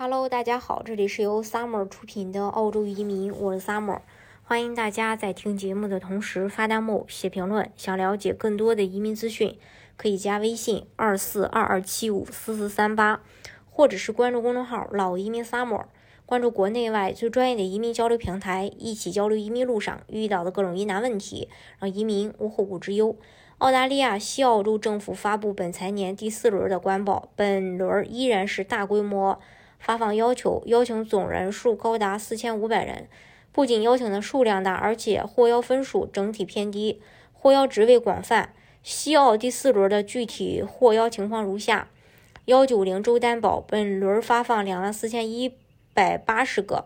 Hello，大家好，这里是由 Summer 出品的澳洲移民，我是 Summer，欢迎大家在听节目的同时发弹幕、写评论。想了解更多的移民资讯，可以加微信二四二二七五四四三八，或者是关注公众号“老移民 Summer”，关注国内外最专业的移民交流平台，一起交流移民路上遇到的各种疑难问题，让移民无后顾之忧。澳大利亚西澳洲政府发布本财年第四轮的官报，本轮依然是大规模。发放要求，邀请总人数高达四千五百人。不仅邀请的数量大，而且获邀分数整体偏低，获邀职位广泛。西澳第四轮的具体获邀情况如下：幺九零州担保，本轮发放两万四千一百八十个；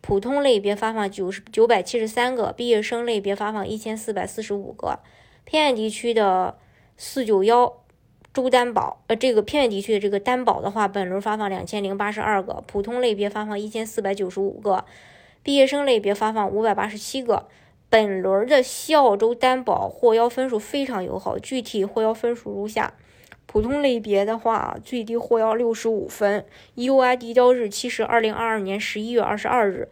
普通类别发放九十九百七十三个；毕业生类别发放一千四百四十五个；偏远地区的四九幺。州担保，呃，这个偏远地区的这个担保的话，本轮发放两千零八十二个，普通类别发放一千四百九十五个，毕业生类别发放五百八十七个。本轮的西澳洲担保获邀分数非常友好，具体获邀分数如下：普通类别的话，最低获邀六十五分，EUI 递交日期是二零二二年十一月二十二日。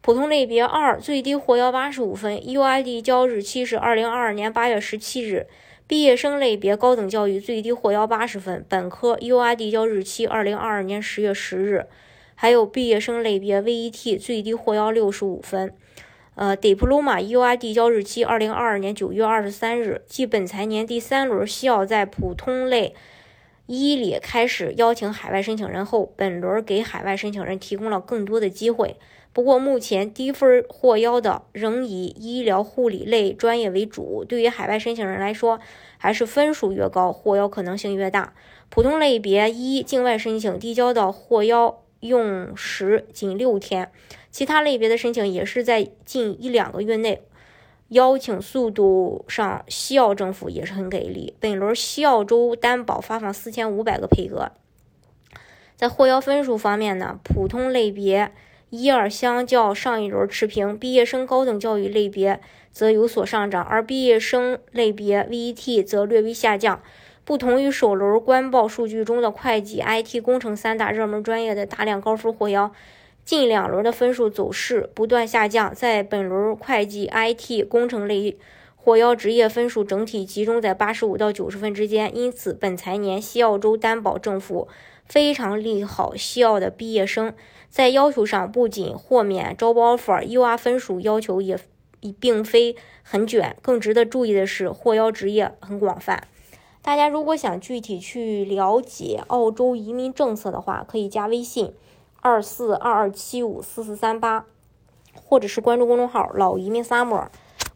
普通类别二，最低获邀八十五分，EUI 递交日期是二零二二年八月十七日。毕业生类别高等教育最低获邀八十分，本科 U.I 递交日期二零二二年十月十日，还有毕业生类别 V.E.T 最低获邀六十五分，呃，Diploma U.I 递交日期二零二二年九月二十三日。继本财年第三轮需要在普通类一里开始邀请海外申请人后，本轮给海外申请人提供了更多的机会。不过，目前低分获邀的仍以医疗护理类专业为主。对于海外申请人来说，还是分数越高，获邀可能性越大。普通类别一境外申请递交到获邀用时仅六天，其他类别的申请也是在近一两个月内。邀请速度上，西澳政府也是很给力。本轮西澳洲担保发放四千五百个配额。在获邀分数方面呢，普通类别。一二相较上一轮持平，毕业生高等教育类别则有所上涨，而毕业生类别 VET 则略微下降。不同于首轮官报数据中的会计、IT、工程三大热门专业的大量高分获邀，近两轮的分数走势不断下降。在本轮会计、IT、工程类获邀职业分数整体集中在八十五到九十分之间，因此本财年西澳洲担保政府。非常利好西澳的毕业生，在要求上不仅豁免招 offer，UR 分数要求也并非很卷。更值得注意的是，获邀职业很广泛。大家如果想具体去了解澳洲移民政策的话，可以加微信二四二二七五四四三八，或者是关注公众号“老移民 summer”，